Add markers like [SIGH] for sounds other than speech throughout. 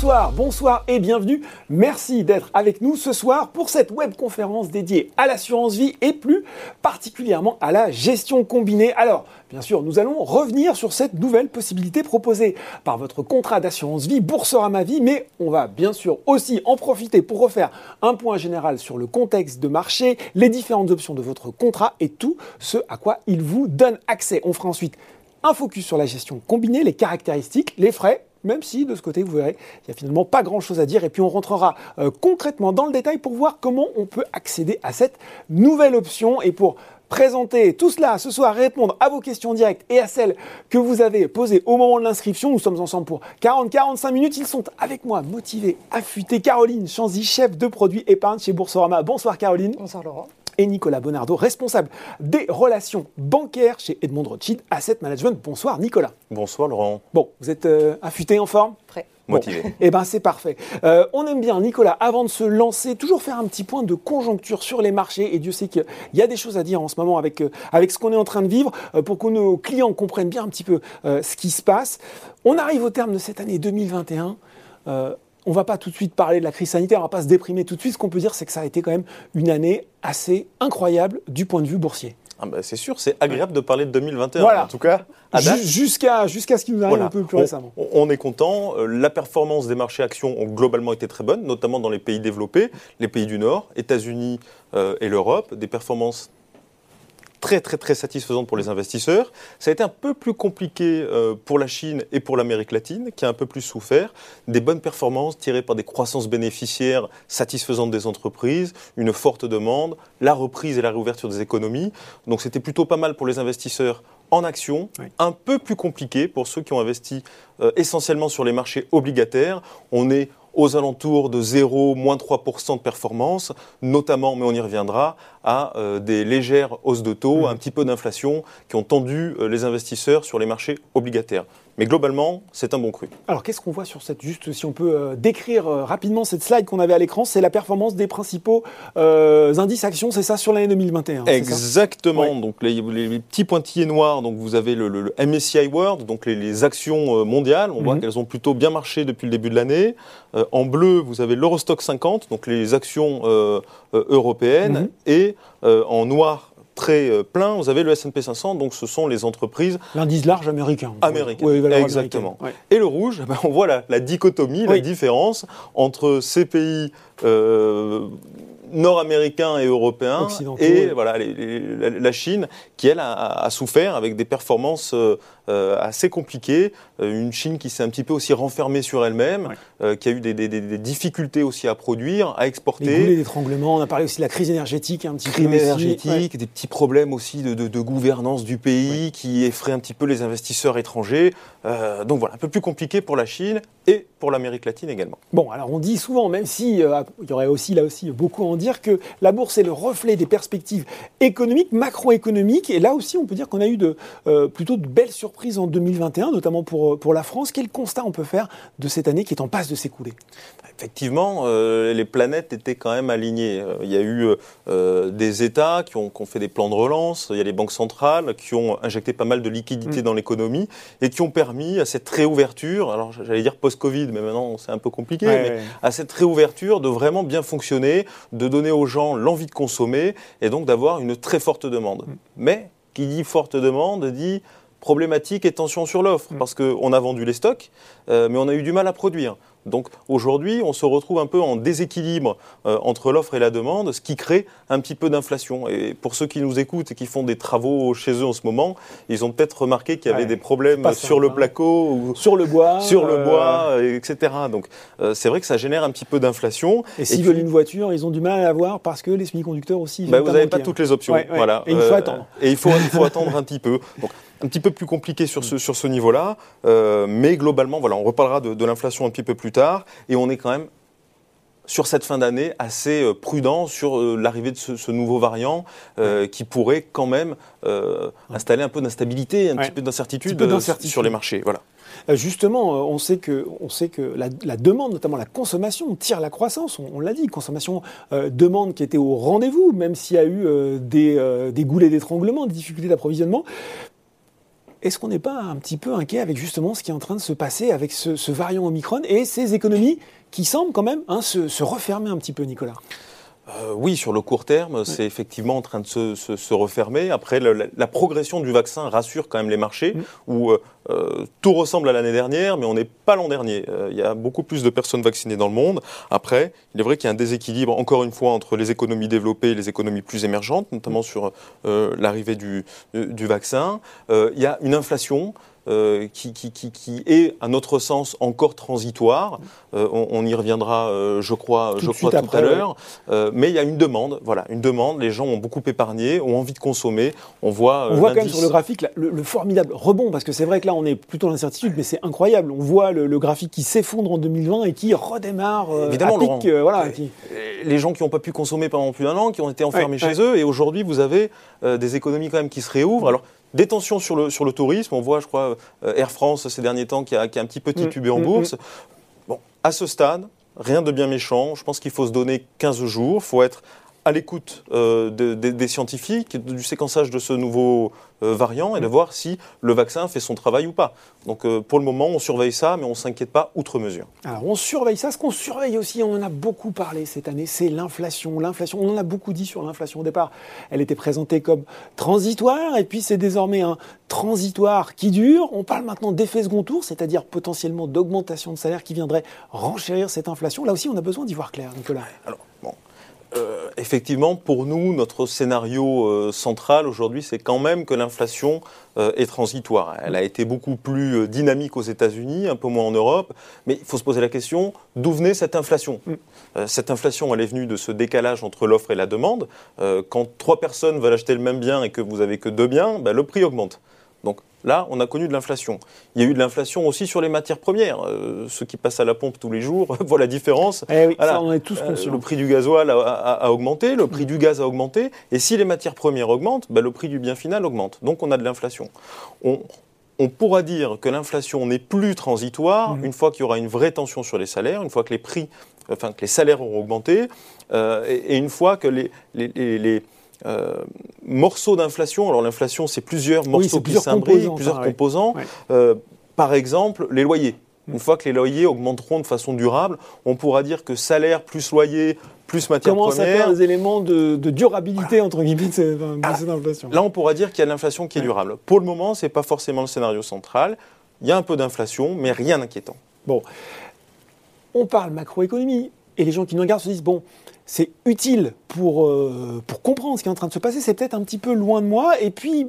Bonsoir, bonsoir et bienvenue. Merci d'être avec nous ce soir pour cette webconférence dédiée à l'assurance vie et plus particulièrement à la gestion combinée. Alors, bien sûr, nous allons revenir sur cette nouvelle possibilité proposée par votre contrat d'assurance vie Boursorama Vie, mais on va bien sûr aussi en profiter pour refaire un point général sur le contexte de marché, les différentes options de votre contrat et tout ce à quoi il vous donne accès. On fera ensuite un focus sur la gestion combinée, les caractéristiques, les frais même si de ce côté, vous verrez, il n'y a finalement pas grand-chose à dire. Et puis on rentrera euh, concrètement dans le détail pour voir comment on peut accéder à cette nouvelle option. Et pour présenter tout cela ce soir, répondre à vos questions directes et à celles que vous avez posées au moment de l'inscription. Nous sommes ensemble pour 40-45 minutes. Ils sont avec moi, motivés, affûtés. Caroline Chanzy, chef de produit épargne chez Boursorama. Bonsoir Caroline. Bonsoir Laurent et Nicolas Bonardo, responsable des relations bancaires chez Edmond Rothschild Asset Management. Bonsoir Nicolas. Bonsoir Laurent. Bon, vous êtes euh, affûté en forme Prêt. Motivé. eh ben c'est parfait. Euh, on aime bien, Nicolas, avant de se lancer, toujours faire un petit point de conjoncture sur les marchés. Et Dieu sait qu'il y a des choses à dire en ce moment avec, euh, avec ce qu'on est en train de vivre pour que nos clients comprennent bien un petit peu ce qui se passe. On arrive au terme de cette année 2021 on va pas tout de suite parler de la crise sanitaire, on va pas se déprimer tout de suite. Ce qu'on peut dire, c'est que ça a été quand même une année assez incroyable du point de vue boursier. Ah bah c'est sûr, c'est agréable de parler de 2021. Voilà. En tout cas, jusqu'à jusqu'à ce qui nous arrive un peu plus récemment. On, est content. Euh, la performance des marchés actions ont globalement été très bonne, notamment dans les pays développés, les pays du Nord, États-Unis euh, et l'Europe. Des performances très très très satisfaisante pour les investisseurs. Ça a été un peu plus compliqué euh, pour la Chine et pour l'Amérique latine, qui a un peu plus souffert. Des bonnes performances tirées par des croissances bénéficiaires satisfaisantes des entreprises, une forte demande, la reprise et la réouverture des économies. Donc c'était plutôt pas mal pour les investisseurs en action, un peu plus compliqué pour ceux qui ont investi euh, essentiellement sur les marchés obligataires. On est aux alentours de 0, moins 3% de performance, notamment, mais on y reviendra, à euh, des légères hausses de taux, mmh. un petit peu d'inflation qui ont tendu euh, les investisseurs sur les marchés obligataires. Mais globalement, c'est un bon cru. Alors, qu'est-ce qu'on voit sur cette, juste si on peut euh, décrire euh, rapidement cette slide qu'on avait à l'écran, c'est la performance des principaux euh, indices actions, c'est ça, sur l'année 2021 Exactement. Donc, les, petits pointillés noirs, donc vous avez le, MSCI World, donc les, actions mondiales. On voit mhm. qu'elles ont plutôt bien marché depuis le début de l'année. en bleu, vous avez l'Eurostock 50, donc les actions européennes. Mhm. Et en noir, très euh, plein, vous avez le S&P 500, donc ce sont les entreprises... L'indice large américain. Américain, oui, exactement. Et le rouge, ben, on voit la, dichotomie, la différence entre ces pays... Euh, nord-américains et européens et voilà la Chine qui elle a, souffert avec des performances euh, assez compliquées euh, une Chine qui s'est un petit peu aussi renfermée sur elle-même qui a eu des, difficultés aussi à produire à exporter. d'étranglement on a parlé aussi de la crise énergétique un petit crise énergétique des petits problèmes aussi de, gouvernance du pays qui effraient un petit peu les investisseurs étrangers. Donc voilà un peu plus compliqué pour la Chine et pour l'Amérique latine également. Bon alors on dit souvent même si il y aurait aussi là aussi beaucoup en dire que la bourse est le reflet des perspectives économiques, macroéconomiques. Et là aussi, on peut dire qu'on a eu de, euh, plutôt de belles surprises en 2021, notamment pour, euh, pour la France. Quel constat on peut faire de cette année qui est en passe de s'écouler? Effectivement, euh, les planètes étaient quand même alignées. Il y a eu des États qui ont, fait des plans de relance, il y a les banques centrales qui ont injecté pas mal de liquidités mm. dans l'économie et qui ont permis à cette réouverture, alors j'allais dire post-Covid, mais maintenant c'est un peu compliqué, mais à cette réouverture de vraiment bien fonctionner, de donner aux gens l'envie de consommer et donc d'avoir une très forte demande. Mm. Mais qui dit forte demande dit problématique et tension sur l'offre, mm. parce qu'on a vendu les stocks, euh, mais on a eu du mal à produire. Donc aujourd'hui, on se retrouve un peu en déséquilibre euh, entre l'offre et la demande, ce qui crée un petit peu d'inflation. Et pour ceux qui nous écoutent et qui font des travaux chez eux en ce moment, ils ont peut-être remarqué qu'il y avait des problèmes sur le hein. placo, ou sur le bois, sur le euh, bois, etc. Donc euh, c'est vrai que ça génère un petit peu d'inflation. Et s'ils veulent une voiture, ils ont du mal à l'avoir parce que les semi-conducteurs aussi. Bah, vous n'avez pas toutes les options. Voilà. Et il faut attendre. Et il faut, il faut attendre un petit peu. Donc, un petit peu plus compliqué sur ce, sur ce niveau-là, mais globalement, voilà, on reparlera de, de l'inflation un petit peu plus tard, et on est quand même sur cette fin d'année assez euh, prudent sur euh, l'arrivée de ce, nouveau variant euh, qui pourrait quand même installer un peu d'instabilité, un petit peu d'incertitude sur les marchés. Voilà. Justement, on sait que, on sait que la, demande, notamment la consommation, tire la croissance. On, l'a dit, consommation, demande qui était au rendez-vous, même s'il y a eu des, des goulets d'étranglement, des difficultés d'approvisionnement est-ce qu'on n'est pas un petit peu inquiet avec justement ce qui est en train de se passer avec ce, variant Omicron et ces économies qui semblent quand même hein, se refermer un petit peu, Nicolas? Euh, oui, sur le court terme, c'est effectivement en train de se, refermer. Après, la, progression du vaccin rassure quand même les marchés, où euh, euh, tout ressemble à l'année dernière, mais on n'est pas l'an dernier. Il y a beaucoup plus de personnes vaccinées dans le monde. Après, il est vrai qu'il y a un déséquilibre, encore une fois, entre les économies développées et les économies plus émergentes, notamment sur l'arrivée du, du, vaccin. il y a une inflation. Euh, qui, qui, est, à notre sens, encore transitoire. Euh, on, y reviendra, euh, je crois, tout je crois tout à l'heure. mais il y a une demande, voilà, une demande. Les gens ont beaucoup épargné, ont envie de consommer. On voit. on voit quand même sur le graphique le, formidable rebond, parce que c'est vrai que là, on est plutôt dans l'incertitude, mais c'est incroyable. On voit le, graphique qui s'effondre en 2020 et qui redémarre. Évidemment, voilà, les gens qui n'ont pas pu consommer pendant plus d'un an, qui ont été enfermés chez eux, et aujourd'hui, vous avez des économies quand même qui se réouvrent. Alors, des tensions sur le, sur le tourisme. On voit, je crois, euh, Air France ces derniers temps qui a, qui a un petit peu titubé en mm, mm, bourse. Mm. Bon, à ce stade, rien de bien méchant. Je pense qu'il faut se donner 15 jours. Il faut être à l'écoute euh, des scientifiques, du séquençage de ce nouveau euh, variant et de voir si le vaccin fait son travail ou pas. Donc euh, pour le moment, on surveille ça, mais on ne s'inquiète pas outre mesure. Alors on surveille ça. Ce qu'on surveille aussi, on en a beaucoup parlé cette année, c'est l'inflation. L'inflation, on en a beaucoup dit sur l'inflation au départ. Elle était présentée comme transitoire et puis c'est désormais un transitoire qui dure. On parle maintenant d'effet second tour, c'est-à-dire potentiellement d'augmentation de salaire qui viendrait renchérir cette inflation. Là aussi, on a besoin d'y voir clair, Nicolas. Alors, effectivement, pour nous, notre scénario euh, central aujourd'hui, c'est quand même que l'inflation euh, est transitoire. Elle a été beaucoup plus dynamique aux États-Unis, un peu moins en Europe, mais il faut se poser la question d'où venait cette inflation? Mm. Cette inflation, elle est venue de ce décalage entre l'offre et la demande. quand trois personnes veulent acheter le même bien et que vous avez que deux biens, ben, le prix augmente. Là, on a connu de l'inflation. Il y a eu de l'inflation aussi sur les matières premières. Euh, ceux qui passent à la pompe tous les jours [LAUGHS] voient la différence. Eh oui, ça, on est tous euh, le prix du gasoil a, augmenté, le prix du gaz a augmenté. Et si les matières premières augmentent, ben, le prix du bien final augmente. Donc on a de l'inflation. On, pourra dire que l'inflation n'est plus transitoire mmh. une fois qu'il y aura une vraie tension sur les salaires, une fois que les prix, enfin que les salaires auront augmenté, euh, et, une fois que les, les euh, morceaux d'inflation. Alors l'inflation, c'est plusieurs morceaux qui plusieurs composants. Euh, par exemple, les loyers. Mm. Une fois que les loyers augmenteront de façon durable, on pourra dire que salaire plus loyer plus matière première. Comment ça fait des éléments de, durabilité entre guillemets de cette, inflation Là, on pourra dire qu'il y a de l'inflation qui est durable. Pour le moment, ce n'est pas forcément le scénario central. Il y a un peu d'inflation, mais rien d'inquiétant. Bon, on parle macroéconomie et les gens qui nous regardent se disent bon, c'est utile pour, euh, pour comprendre ce qui est en train de se passer, c'est peut-être un petit peu loin de moi. Et puis,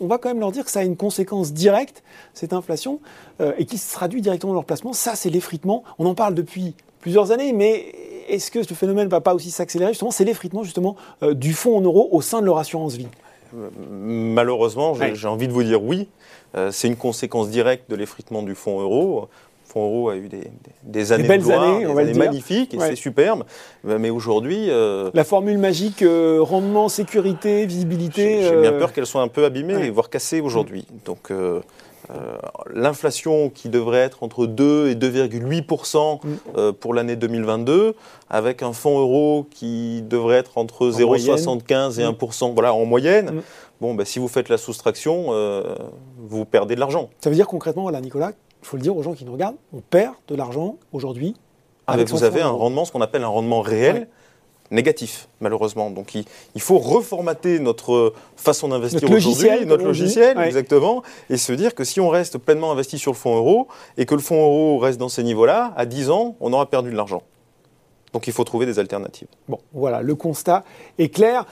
on va quand même leur dire que ça a une conséquence directe, cette inflation, euh, et qui se traduit directement dans leur placement. Ça, c'est l'effritement. On en parle depuis plusieurs années, mais est-ce que ce phénomène ne va pas aussi s'accélérer Justement, c'est l'effritement justement euh, du fonds en euros au sein de leur assurance vie. Malheureusement, j'ai envie de vous dire oui. c'est une conséquence directe de l'effritement du fonds euro. Fonds Euro a eu des, années, belles années, on va magnifiques et c'est superbe. Mais aujourd'hui. Euh, la formule magique euh, rendement, sécurité, visibilité. J'ai bien euh, peur qu'elle soit un peu abîmée, voire cassée aujourd'hui. Donc. l'inflation qui devrait être entre 2 et 2,8% mm. pour l'année 2022, avec un fonds euro qui devrait être entre 0,75 et 1%, mm. voilà, en moyenne. Mm. Bon, bah, si vous faites la soustraction, vous perdez de l'argent. Ça veut dire concrètement, voilà, Nicolas, il faut le dire aux gens qui nous regardent, on perd de l'argent aujourd'hui. Ah, vous avez un rendement, ce qu'on appelle un rendement réel. négatif, malheureusement. Donc il, faut reformater notre façon d'investir aujourd'hui, notre logiciel, exactement, et se dire que si on reste pleinement investi sur le fonds euro et que le fonds euro reste dans ces niveaux-là, à 10 ans, on aura perdu de l'argent. Donc il faut trouver des alternatives. Bon, voilà, le constat est clair.